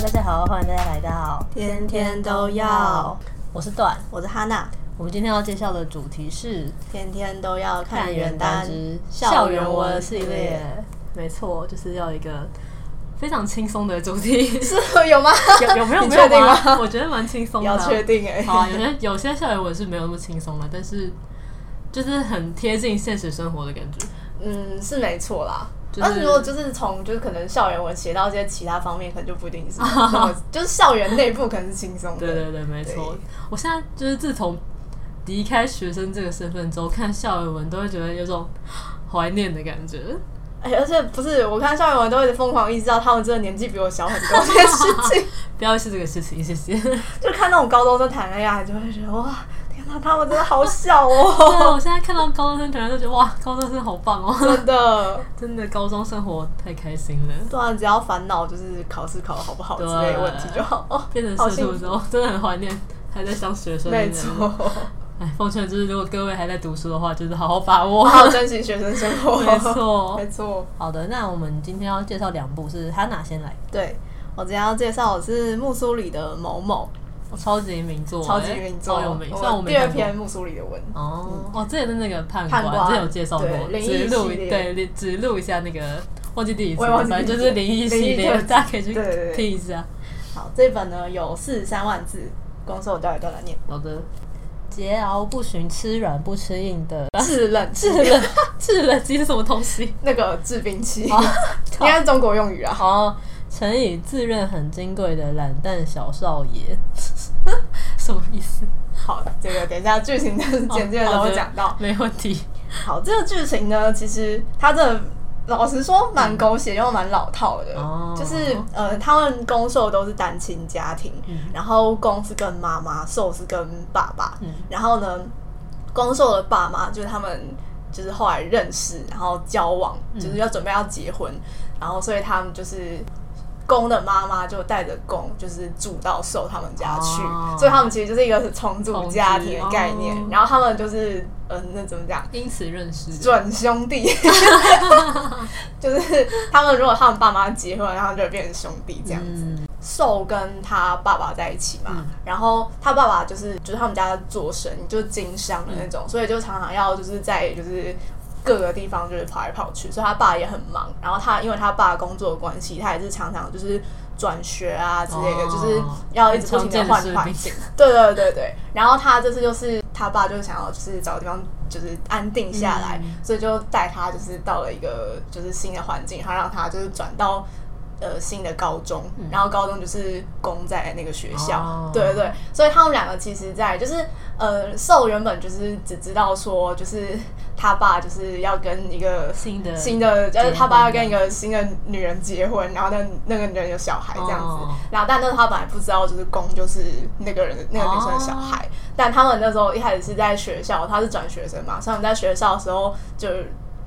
大家好，欢迎大家来到天天都要。我是段，我是哈娜。我们今天要介绍的主题是天天都要看原单之校园文系列。没错，就是要一个非常轻松的主题。是有吗？有有没有？没有吗？我觉得蛮轻松的。要确定哎。好，有些有些校园文是没有那么轻松的，但是就是很贴近现实生活的感觉。嗯，是没错啦。但是如果就是从就是可能校园文写到一些其他方面，可能就不一定是 那么就是校园内部可能是轻松的。对对对，没错。我现在就是自从离开学生这个身份之后，看校园文都会觉得有种怀念的感觉。哎，而且不是我看校园文都会疯狂意识到他们真的年纪比我小很多这件事情。不要是这个事情，谢谢。就看那种高中生谈恋爱，就会觉得哇。那他们真的好小哦！对，我现在看到高中生，突然都觉得哇，高中生好棒哦！真的，真的，高中生活太开心了。对啊，只要烦恼就是考试考得好不好之类的问题就好。哦，变成社畜的时候，真的很怀念还在当学生。没错。哎，奉劝就是，如果各位还在读书的话，就是好好把握，好好珍惜学生生活。没错，没错。好的，那我们今天要介绍两部，是他哪先来。对，我今天要介绍的是木苏里的某某。超级名作，超级名作，超有名。像我们第二篇木苏里的文哦哦，之前的那个判官，之前有介绍过，只录对，只录一下那个忘记第一次，反正就是灵异系列，大家可以去听一下。好，这本呢有四十三万字，光是我教一段来念。好的，桀骜不驯，吃软不吃硬的制冷制冷制冷机是什么东西？那个制冰器，应该是中国用语啊。好。曾以自认很金贵的懒蛋小少爷，什么意思？好，这个等一下剧情的简介的时候会讲到，没问题。好，这个剧情呢，其实它这老实说蛮狗血又蛮老套的，嗯、就是呃，他们公受都是单亲家庭，嗯、然后公是跟妈妈，受是跟爸爸，嗯、然后呢，公受的爸妈就是他们就是后来认识，然后交往，就是要准备要结婚，嗯、然后所以他们就是。攻的妈妈就带着公，就是住到受他们家去，哦、所以他们其实就是一个重组家庭的概念。哦、然后他们就是，嗯、呃，那怎么讲？因此认识准兄弟，就是他们如果他们爸妈结婚，然后就会变成兄弟这样子。嗯、受跟他爸爸在一起嘛，嗯、然后他爸爸就是就是他们家做生意，就是经商的那种，嗯、所以就常常要就是在就是。各个地方就是跑来跑去，所以他爸也很忙。然后他因为他爸工作的关系，他也是常常就是转学啊之类的，哦、就是要一直不停的换环境。对对对对。然后他这次就是他爸就是想要就是找个地方就是安定下来，嗯、所以就带他就是到了一个就是新的环境，他让他就是转到。呃，新的高中，然后高中就是攻在那个学校，哦、对对对，所以他们两个其实在，在就是呃，受原本就是只知道说，就是他爸就是要跟一个新的新的，就是他爸要跟一个新的女人结婚，然后那那个女人有小孩这样子，哦、然后但那他本来不知道，就是攻就是那个人的那个女生的小孩，哦、但他们那时候一开始是在学校，他是转学生嘛，所以他们在学校的时候就。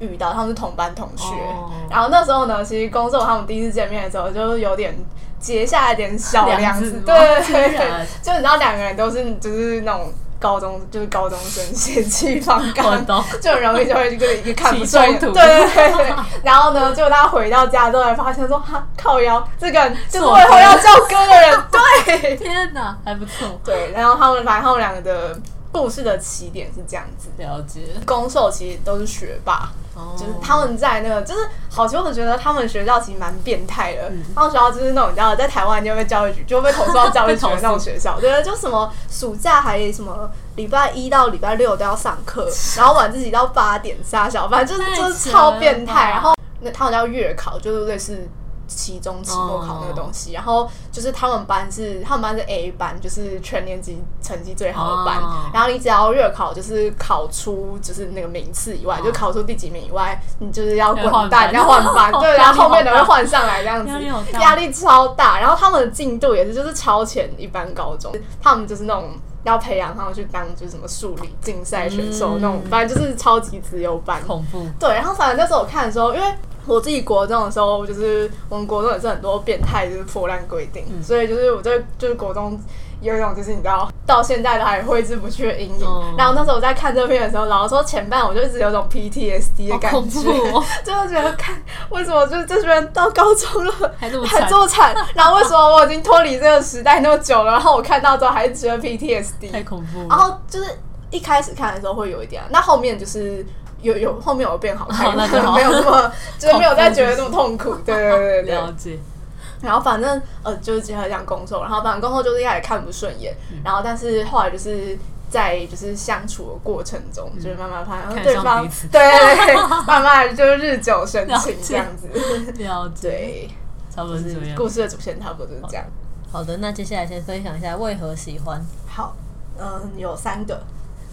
遇到他们是同班同学，oh. 然后那时候呢，其实工作他们第一次见面的时候，就有点结下一点小梁子，对。对对，就你知道两个人都是就是那种高中就是高中生血气方刚，就很容易就会就一个看不顺眼，对对对，然后呢，就他回到家之后才发现说，哈靠腰，这个就是我以后要叫哥的人，对，天哪，还不错，对，然后他们反正他们两个的。故事的起点是这样子，了解。攻受其实都是学霸，哦、就是他们在那个，就是好奇，我觉得他们学校其实蛮变态的。嗯、他们学校就是那种，你知道，在台湾就会被教育局就会被投诉到教育局的那种学校，对，就什么暑假还什么礼拜一到礼拜六都要上课，然后晚自习到八点杀小，反正就是就是超变态。然后那他们叫月考，就是类似。期中、期末考那个东西，oh. 然后就是他们班是他们班是 A 班，就是全年级成绩最好的班。Oh. 然后你只要月考，就是考出就是那个名次以外，oh. 就考出第几名以外，你就是要滚蛋，要换班。对，然后后面的会换上来这样子，压力超大。然后他们的进度也是就是超前一般高中，他们就是那种。要培养他们去当就是什么数理竞赛选手那种，反正就是超级自由班。恐怖。对，然后反正那时候我看的时候，因为我自己国中的时候，就是我们国中也是很多变态，就是破烂规定，嗯、所以就是我在就是国中有一种就是你知道到现在都还挥之不去的阴影。嗯、然后那时候我在看这片的时候，老实说前半我就一直有种 PTSD 的感觉，哦、就是觉得看为什么就是这群人到高中了 还这么还这么惨，然后为什么我已经脱离这个时代那么久了，然后我看到之后还是觉得 PTSD 太恐怖。然后就是一开始看的时候会有一点，那后面就是。有有后面有变好看，那就 没有那么 就是没有再觉得那么痛苦，对对对对。了解。然后反正呃就是结合这样攻受，然后反正工作就是一开始看不顺眼，然后但是后来就是在就是相处的过程中，就是慢慢发现对方对 慢慢就是日久生情这样子。了解。对，差不多是这样。故事的主线差不多就是这样。好的，那接下来先分享一下为何喜欢。好，嗯，有三个。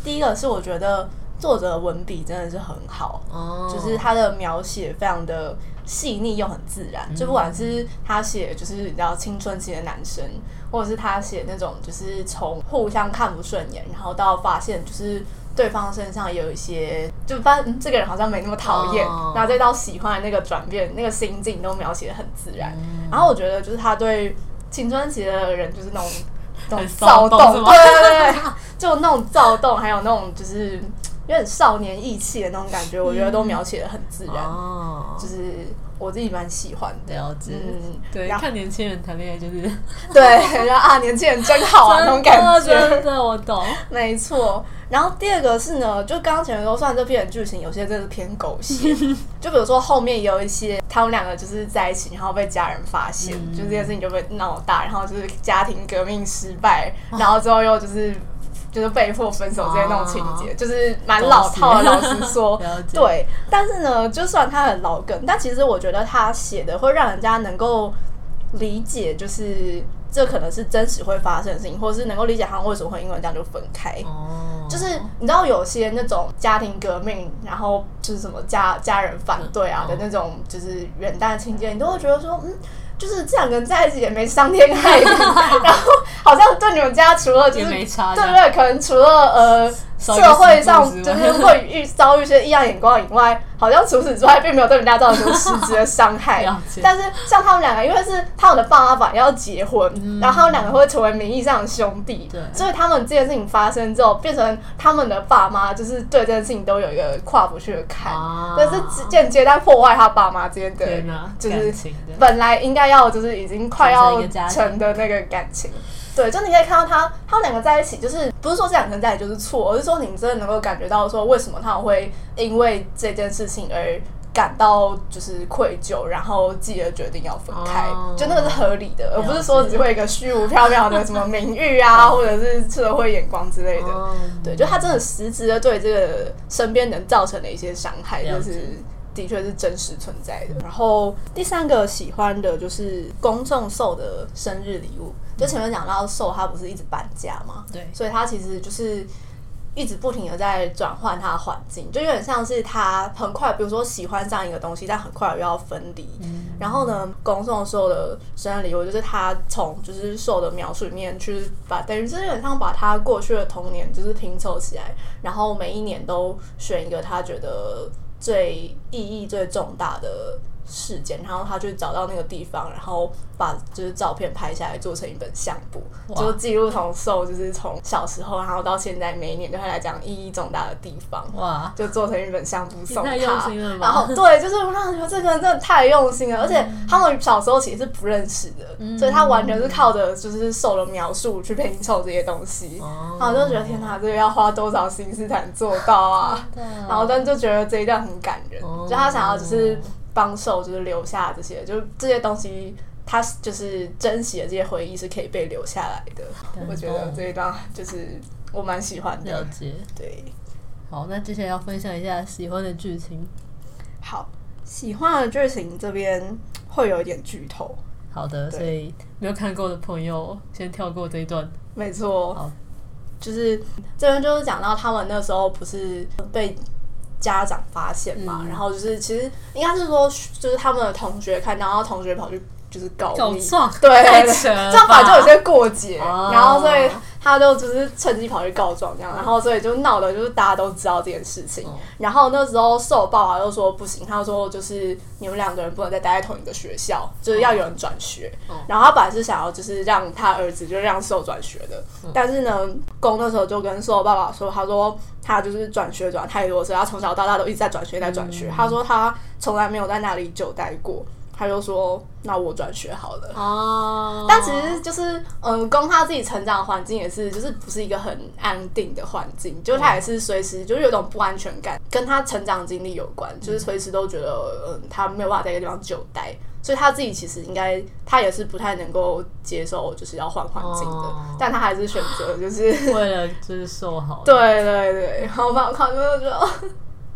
第一个是我觉得。作者的文笔真的是很好，oh. 就是他的描写非常的细腻又很自然。Mm hmm. 就不管是他写就是你知道青春期的男生，或者是他写那种就是从互相看不顺眼，然后到发现就是对方身上有一些，就发现这个人好像没那么讨厌，oh. 然后再到喜欢的那个转变，那个心境都描写的很自然。Mm hmm. 然后我觉得就是他对青春期的人就是那种那种躁动，对对对，就那种躁动，还有那种就是。有点少年意气的那种感觉，我觉得都描写的很自然，哦、就是我自己蛮喜欢的。了解，嗯，对，后看年轻人谈恋爱就是，对，然后啊，年轻人真好啊，那种感觉，真的我懂，没错。然后第二个是呢，就刚刚前面说，虽然这片剧情有些真的是偏狗血，就比如说后面有一些他们两个就是在一起，然后被家人发现，嗯、就这件事情就被闹大，然后就是家庭革命失败，然后之后又就是。就是被迫分手这些那种情节，哦、就是蛮老套的。老实说，对。但是呢，就算他很老梗，但其实我觉得他写的会让人家能够理解，就是这可能是真实会发生的事情，或者是能够理解他们为什么会因为这样就分开。哦。就是你知道，有些那种家庭革命，然后就是什么家家人反对啊的那种，就是元旦情节，你都会觉得说，嗯。就是这两个人在一起也没伤天害理，然后好像对你们家除了就是对不对？可能除了呃。社会上就是会遇遭遇一些异样眼光以外，好像除此之外并没有对人家造成什么实质的伤害。但是像他们两个，因为是他们的爸妈本来要结婚，然后他们两个会成为名义上的兄弟，所以他们这件事情发生之后，变成他们的爸妈就是对这件事情都有一个跨不去的坎，但是间接在破坏他爸妈之间的，就是本来应该要就是已经快要成的那个感情。对，就你可以看到他，他们两个在一起，就是不是说这两个人在一起就是错，而是说你真的能够感觉到说，为什么他们会因为这件事情而感到就是愧疚，然后继而决定要分开，哦、就那个是合理的，而不是说只会一个虚无缥缈的什么名誉啊，或者是社会眼光之类的。哦、对，就他真的实质的对这个身边人造成的一些伤害，就是。的确是真实存在的。然后第三个喜欢的就是公众送的生日礼物。就前面讲到受他不是一直搬家嘛，对，所以他其实就是一直不停的在转换他的环境，就有点像是他很快，比如说喜欢上一个东西，但很快又要分离。嗯、然后呢，宫仲受的生日礼物就是他从就是受的描述里面去把，等于是有点像把他过去的童年就是拼凑起来，然后每一年都选一个他觉得。最意义最重大的事件，然后他就找到那个地方，然后把就是照片拍下来，做成一本相簿，哇。就记录从受就是从小时候，然后到现在每一年对他来讲意义重大的地方，哇，就做成一本相簿送他。然后对，就是我让他觉得这个人真的太用心了，而且他们小时候其实是不认识的，嗯、所以他完全是靠着就是受的描述去拼凑这些东西，哦、然后就觉得天哪，这个要花多少心思才能做到啊？对然后但就觉得这一段很感人，嗯、就他想要就是。帮手就是留下这些，就是这些东西，他就是珍惜的这些回忆是可以被留下来的。嗯、我觉得这一段就是我蛮喜欢的。了解，对。好，那接下来要分享一下喜欢的剧情。好，喜欢的剧情这边会有一点剧透。好的，所以没有看过的朋友先跳过这一段。没错。好，就是这边就是讲到他们那时候不是被。家长发现嘛，嗯、然后就是其实应该是说，就是他们的同学看到，然后同学跑去就是告密，告状，对，这样反正就有些过节，哦、然后所以。他就只是趁机跑去告状这样，然后所以就闹的就是大家都知道这件事情。然后那时候受爸爸又说不行，他说就是你们两个人不能再待在同一个学校，就是要有人转学。然后他本来是想要就是让他儿子就让受转学的，但是呢，公那时候就跟受爸爸说，他说他就是转学转太多，所以他从小到大都一直在转学在转学。他说他从来没有在那里久待过。他就说：“那我转学好了。”哦，但其实就是，嗯，供他自己成长的环境也是，就是不是一个很安定的环境，就是他也是随时就是有种不安全感，跟他成长经历有关，就是随时都觉得，嗯，他没有办法在一个地方久待，所以他自己其实应该他也是不太能够接受，就是要换环境的，哦、但他还是选择就 是 为了就是受好。对对对，然后我看就觉得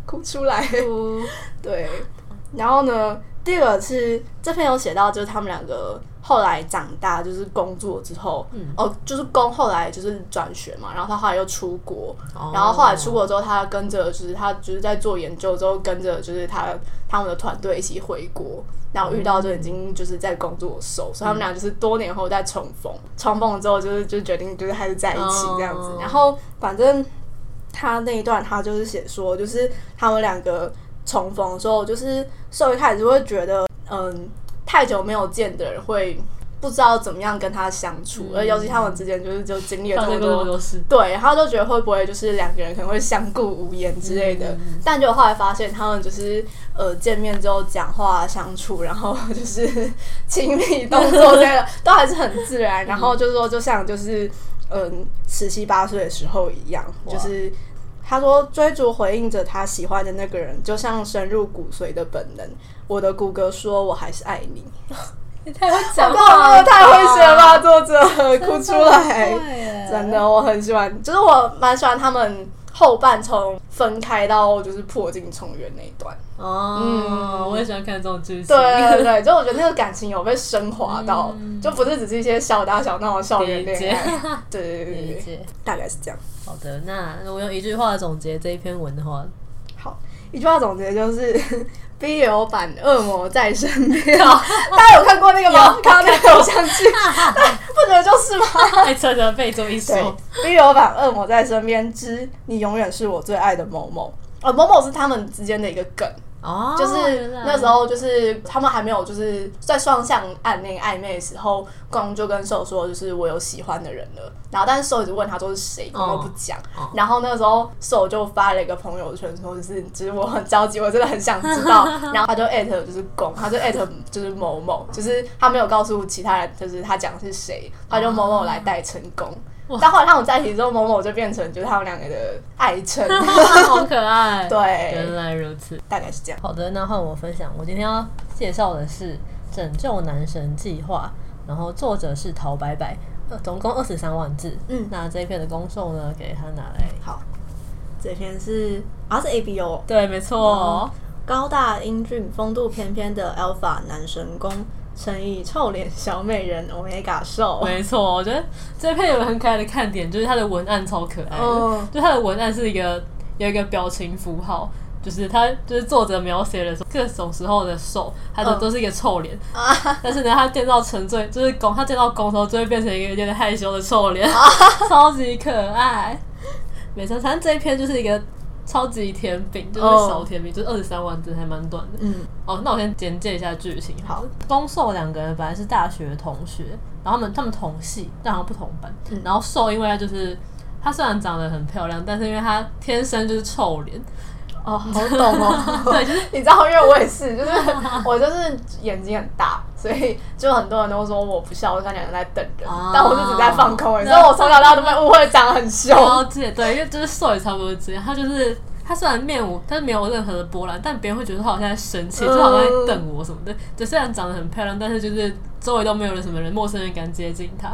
哭出来，哭 对，然后呢？第二个是这篇有写到，就是他们两个后来长大，就是工作之后，嗯、哦，就是工后来就是转学嘛，然后他后来又出国，哦、然后后来出国之后，他跟着就是他就是在做研究之后，跟着就是他他们的团队一起回国，然后遇到就已经就是在工作的时候，嗯、所以他们俩就是多年后再重逢，重逢之后就是就决定就是还是在一起这样子，哦、然后反正他那一段他就是写说，就是他们两个。重逢的时候，就是受一开始就会觉得，嗯，太久没有见的人会不知道怎么样跟他相处，嗯、而尤其他们之间就是就经历了这么多，多对，然后就觉得会不会就是两个人可能会相顾无言之类的，嗯、但就后来发现他们就是呃见面之后讲话相处，然后就是亲密动作这个 都还是很自然，然后就是说就像就是嗯十七八岁的时候一样，就是。他说：“追逐回应着他喜欢的那个人，就像深入骨髓的本能。我的骨骼说我还是爱你。”你太会讲话了，太会写了吧，作者哭出来。真的，我很喜欢，就是我蛮喜欢他们后半从分开到就是破镜重圆那一段。哦，嗯，我也喜欢看这种剧情。对对对，就我觉得那个感情有被升华到，嗯、就不是只是一些小打小闹的校园恋爱。对对对对对，大概是这样。好的，那我用一句话总结这一篇文的话，好，一句话总结就是 BL 版恶魔在身边。大家有看过那个吗？有看过那个偶像剧，不觉得就是吗？还真的被这么一说。B 楼版恶魔在身边之你永远是我最爱的某某。而，某某是他们之间的一个梗。哦，就是那时候，就是他们还没有就是在双向暗恋暧昧的时候，攻就跟受说，就是我有喜欢的人了。然后，但是受一直问他说是谁，他都不讲。哦、然后那个时候，受就发了一个朋友圈说，就是其实我很着急，我真的很想知道。然后他就艾特就是攻，他就艾特就是某某，就是他没有告诉其他人，就是他讲的是谁，他就某某来代称攻。哇但后来他们在一起之后，某某就变成就是他们两个的爱称，好可爱。对，原来如此，大概是这样。好的，那换我分享。我今天要介绍的是《拯救男神计划》，然后作者是陶白白，总共二十三万字。嗯，那这一篇的攻受呢，给他拿来。好，这篇是啊是 A B O，对，没错，嗯，高大英俊、风度翩翩的 Alpha 男神攻。乘以臭脸小美人 Omega 受，没错，我觉得这篇有个很可爱的看点，就是它的文案超可爱的，嗯、就它的文案是一个有一个表情符号，就是它就是作者描写的各种时候的瘦，它都都是一个臭脸，嗯、但是呢，他见到沉醉就是攻，他见到攻的时候就会变成一个有点害羞的臭脸，啊、超级可爱。没错，反正这一篇就是一个。超级甜饼就是小甜饼，oh. 就是二十三万字，还蛮短的。嗯，哦，那我先简介一下剧情。好，攻受两个人本来是大学同学，然后他们他们同系，但好像不同班。嗯、然后受因为他就是他虽然长得很漂亮，但是因为他天生就是臭脸。哦，好懂哦。对，就是你知道，因为我也是，就是我就是眼睛很大，所以就很多人都说我不笑，我像两个人在等人，oh. 但我就只在放空。你知道我从小到大都被误会长得很凶。了解，对，因为就是瘦也差不多这样，他就是。他虽然面无，但是没有任何的波澜，但别人会觉得他好像在生气，就好像在瞪我什么的。就虽然长得很漂亮，但是就是周围都没有人什么人，陌生人敢接近他。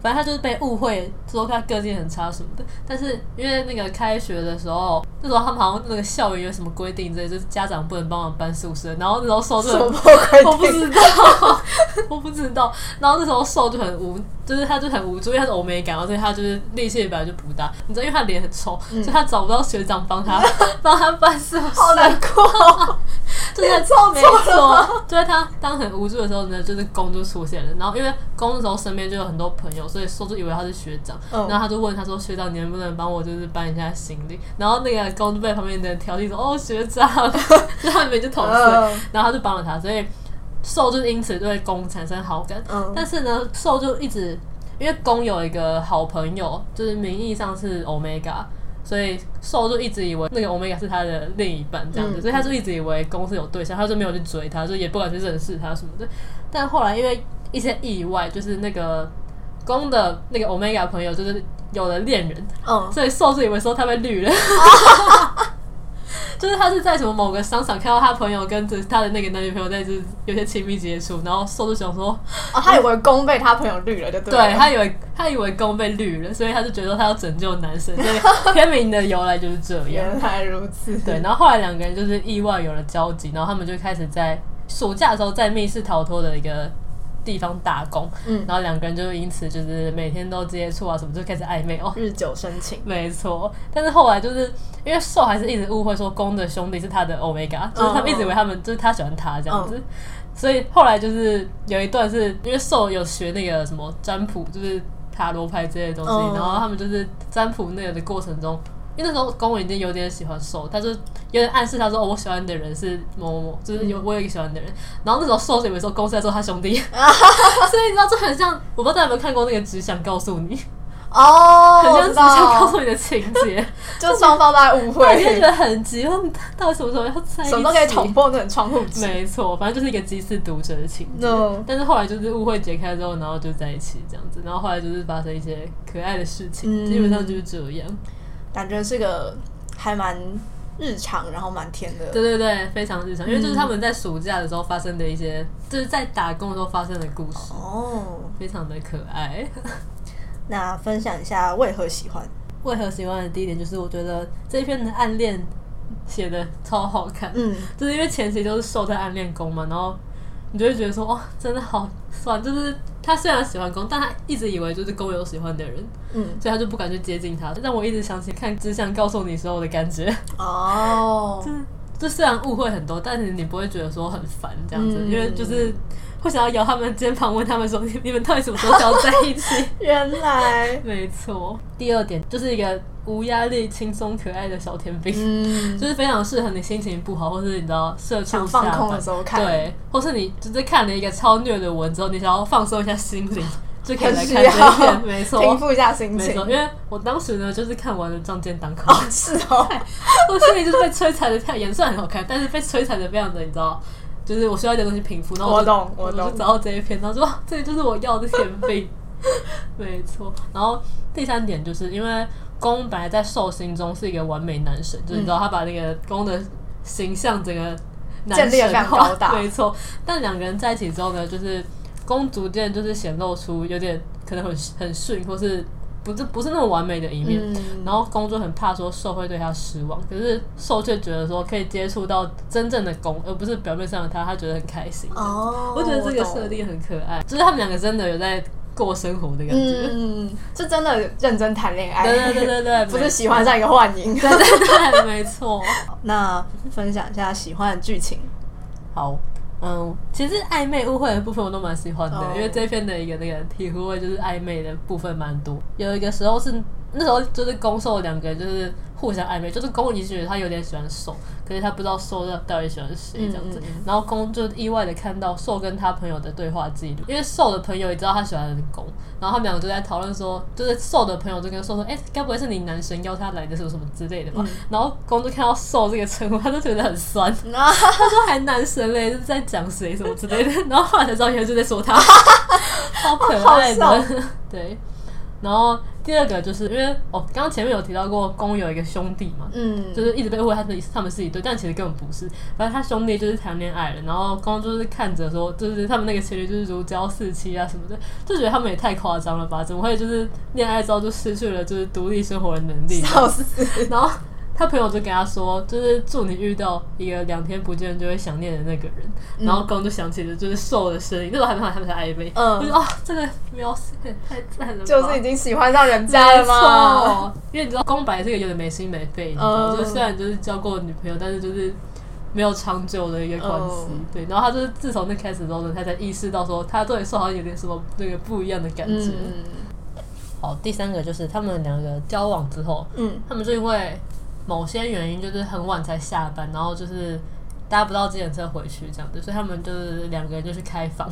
反正他就是被误会说他个性很差什么的。但是因为那个开学的时候，那时候他们好像那个校园有什么规定之类，就是家长不能帮忙搬宿舍。然后那时候受就很，我不知道，我不知道。然后那时候受就很无。就是他就很无助，因为他是欧美感，所以他就是力气本来就不大。你知道，因为他脸很臭，嗯、所以他找不到学长帮他 帮他办事。好难过。就是错没错，就在他当很无助的时候呢，就是攻就出现了。然后因为攻的时候身边就有很多朋友，所以受就以为他是学长。嗯、然后他就问他说：“学长，你能不能帮我就是搬一下行李？”然后那个攻就被旁边的人调戏说：“哦，学长。”就他们就同事，嗯、然后他就帮了他，所以受就因此对攻产生好感。嗯、但是呢，受就一直因为攻有一个好朋友，就是名义上是 Omega。所以受就一直以为那个欧米伽是他的另一半这样子，嗯、所以他就一直以为公是有对象，他就没有去追他，就也不敢去认识他什么的。但后来因为一些意外，就是那个公的那个欧米伽朋友就是有了恋人，嗯，所以受就以为说他被绿了。啊 就是他是在什么某个商场看到他朋友跟着他的那个男女朋友在这有些亲密接触，然后受就想说，哦，他以为攻被他朋友绿了，就对了，对他以为他以为攻被绿了，所以他就觉得他要拯救男生，所以片名的由来就是这样。原来如此。对，然后后来两个人就是意外有了交集，然后他们就开始在暑假的时候在密室逃脱的一个。地方打工，嗯，然后两个人就因此就是每天都接触啊，什么就开始暧昧哦，日久生情，没错。但是后来就是因为受还是一直误会说公的兄弟是他的 Omega，就是他们一直以为他们、嗯、就是他喜欢他这样子，嗯、所以后来就是有一段是因为受有学那个什么占卜，就是塔罗牌之类的东西，嗯、然后他们就是占卜那个的过程中。因为那时候攻已经有点喜欢受，他就有点暗示他说：“哦，我喜欢的人是某某某，就是有我有一个喜欢的人。嗯”然后那时候受就以为说攻是在做他兄弟，所以你知道这很像，我不知道大家有没有看过那个《只想告诉你》哦，很像《只想告诉你》的情节，就双方都在误会，就觉得很急，问到底什么时候要在一起？什么都可以捅破那种窗户纸，没错，反正就是一个羁绊读者的情节。No. 但是后来就是误会解开之后，然后就在一起这样子，然后后来就是发生一些可爱的事情，嗯、基本上就是这样。感觉是个还蛮日常，然后蛮甜的。对对对，非常日常，因为就是他们在暑假的时候发生的一些，嗯、就是在打工的时候发生的故事。哦，非常的可爱。那分享一下为何喜欢？为何喜欢的第一点就是，我觉得这一篇的暗恋写的超好看。嗯，就是因为前期都是受在暗恋攻嘛，然后你就会觉得说，哇，真的好酸，就是。他虽然喜欢公，但他一直以为就是公有喜欢的人，嗯，所以他就不敢去接近他。让我一直想起看《只想告诉你》时候的感觉，哦，就是就虽然误会很多，但是你不会觉得说很烦这样子，嗯、因为就是会想要摇他们肩膀，问他们说：“你你们到底什么时候想要在一起？” 原来 没错。第二点就是一个无压力、轻松可爱的小甜饼，嗯，就是非常适合你心情不好，或是你知道社畜放空的时候看，对，或是你就是看了一个超虐的文之后，你想要放松一下心灵，就可以来看这一篇，没错，平复一下心情。因为我当时呢，就是看完了《仗剑当空》，哦，是哦，我心里就是被摧残的太严，虽然很好看，但是被摧残的非常的，你知道，就是我需要一点东西平复，然后我就我懂，我懂，我就找到这一篇，然后说，这里就是我要的甜饼，没错。然后第三点就是因为。攻本来在受心中是一个完美男神，嗯、就是你知道他把那个攻的形象整个男神化，没错。但两个人在一起之后呢，就是攻逐渐就是显露出有点可能很很逊，或是不是不是那么完美的一面。嗯、然后攻就很怕说受会对他失望，可是受却觉得说可以接触到真正的攻，而不是表面上的他，他觉得很开心。哦，我觉得这个设定很可爱，就是他们两个真的有在。过生活的感觉，嗯，是真的认真谈恋爱，对对对对对，不是喜欢上一个幻影，对对对，没错。那分享一下喜欢的剧情，好，嗯，其实暧昧误会的部分我都蛮喜欢的，因为这篇的一个那个体会就是暧昧的部分蛮多，有一个时候是那时候就是攻受两个人就是。互相暧昧，就是公已经觉得他有点喜欢受，可是他不知道受到底喜欢谁这样子。嗯嗯、然后公就意外的看到受跟他朋友的对话记录，因为受的朋友也知道他喜欢的攻，然后他们两个就在讨论说，就是受的朋友就跟受说，哎、欸，该不会是你男神邀他来的，什么什么之类的吧？嗯、然后公就看到受这个称呼，他就觉得很酸，他说还男神嘞，是在讲谁什么之类的。然后后来才知道，原来就在说他，好可爱的，对。然后第二个就是因为哦，刚刚前面有提到过，公有一个兄弟嘛，嗯，就是一直被误会他是他们是一对，但其实根本不是。反正他兄弟就是谈恋爱了，然后公就是看着说，就是他们那个情侣就是如胶似漆啊什么的，就觉得他们也太夸张了吧？怎么会就是恋爱之后就失去了就是独立生活的能力？笑死！然后。他朋友就跟他说，就是祝你遇到一个两天不见就会想念的那个人。嗯、然后刚就想起了就是瘦的声音，那时候还没看他们在暧昧，嗯，我就哦，这个描写太赞了，就是已经喜欢上人家了吗？因为你知道攻本来是个有点没心没肺，嗯、你知道，就虽然就是交过女朋友，但是就是没有长久的一个关系。Oh. 对，然后他就是自从那开始之后呢，他才意识到说他对瘦好像有点什么那个不一样的感觉。嗯、好，第三个就是他们两个交往之后，嗯，他们就因为某些原因，就是很晚才下班，然后就是。搭不到自行车回去这样子，所以他们就是两个人就去开房，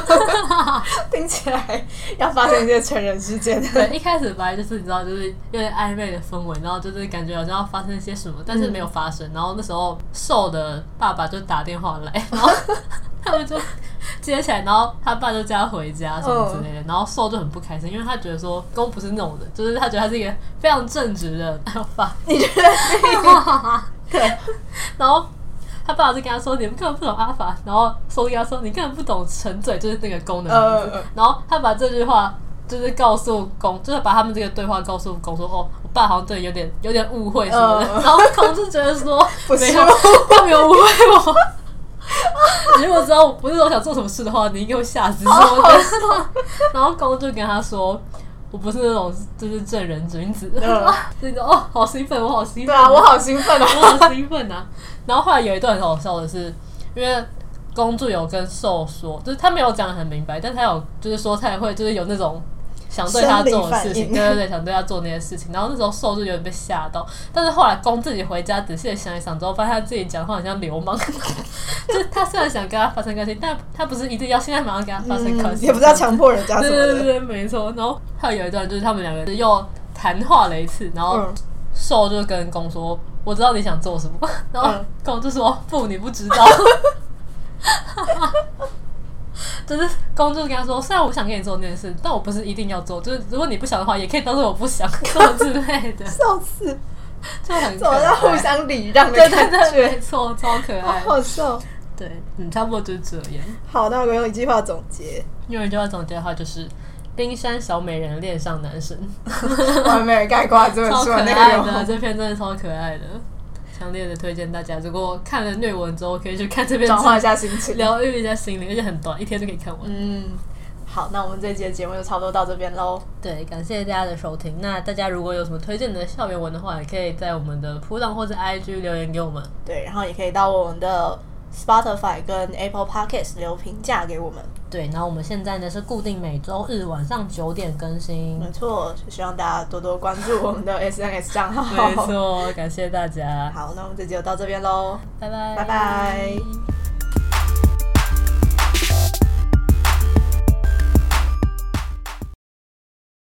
听起来要发生一些成人事件。对，一开始本来就是你知道，就是有点暧昧的氛围，然后就是感觉好像要发生一些什么，但是没有发生。然后那时候瘦的爸爸就打电话来，然后他们就接起来，然后他爸就叫他回家什么之类的。然后瘦就很不开心，因为他觉得说公不是那种人，就是他觉得他是一个非常正直的爸。你觉得？对，然后。他爸爸就跟他说：“你们根本不懂阿法。”然后说跟他说：“你根本不懂沉嘴，就是那个公的名字。”然后他把这句话就是告诉公，就是把他们这个对话告诉公说：“哦，我爸好像对你有点有点误会什么的。”然后公就觉得说：“ 没有，他没有误会我。你 如果知道我不是我想做什么事的话，你应该会吓死我。” 然后公就跟他说。我不是那种就是正人君子，那个、嗯、哦，好兴奋，我好兴奋，对啊，我好兴奋啊，我好兴奋啊！然后后来有一段很好笑的是，因为公主有跟兽说，就是他没有讲得很明白，但他有就是说他也会就是有那种。想对他做的事情，对对对，想对他做那些事情。然后那时候受就有点被吓到，但是后来公自己回家仔细的想一想之后，发现他自己讲话很像流氓。就他虽然想跟他发生关系，但他不是一定要现在马上跟他发生关系，嗯，也不是要强迫人家。对对对对，没错。然后还有一段就是他们两个人又谈话了一次，然后受就跟公说：“我知道你想做什么。”然后公就说：“不，你不知道。” 就是公主跟他说，虽然我想跟你做那件事，但我不是一定要做。就是如果你不想的话，也可以当做我不想 做之类的。笑死，就很可爱，互相礼让的感觉，对对对，没错，超可爱，好好笑。对，嗯，差不多就是这样。好，那我们用一句话总结。用一句话总结的话就是：冰山小美人恋上男神，完美概括这本书的内容。超可爱的，这篇真的超可爱的。强烈的推荐大家，如果看了虐文之后，可以去看这边，转换一下心情，疗愈一下心灵，而且很短，一天就可以看完。嗯，好，那我们这一集的节目就差不多到这边喽。对，感谢大家的收听。那大家如果有什么推荐的校园文的话，也可以在我们的噗浪或者 IG 留言给我们。对，然后也可以到我们的 Spotify 跟 Apple Podcast 留评价给我们。对，然后我们现在呢是固定每周日晚上九点更新，没错，希望大家多多关注我们的 SNS 账号。没错，感谢大家。好，那我们这集就到这边喽，拜拜，拜拜。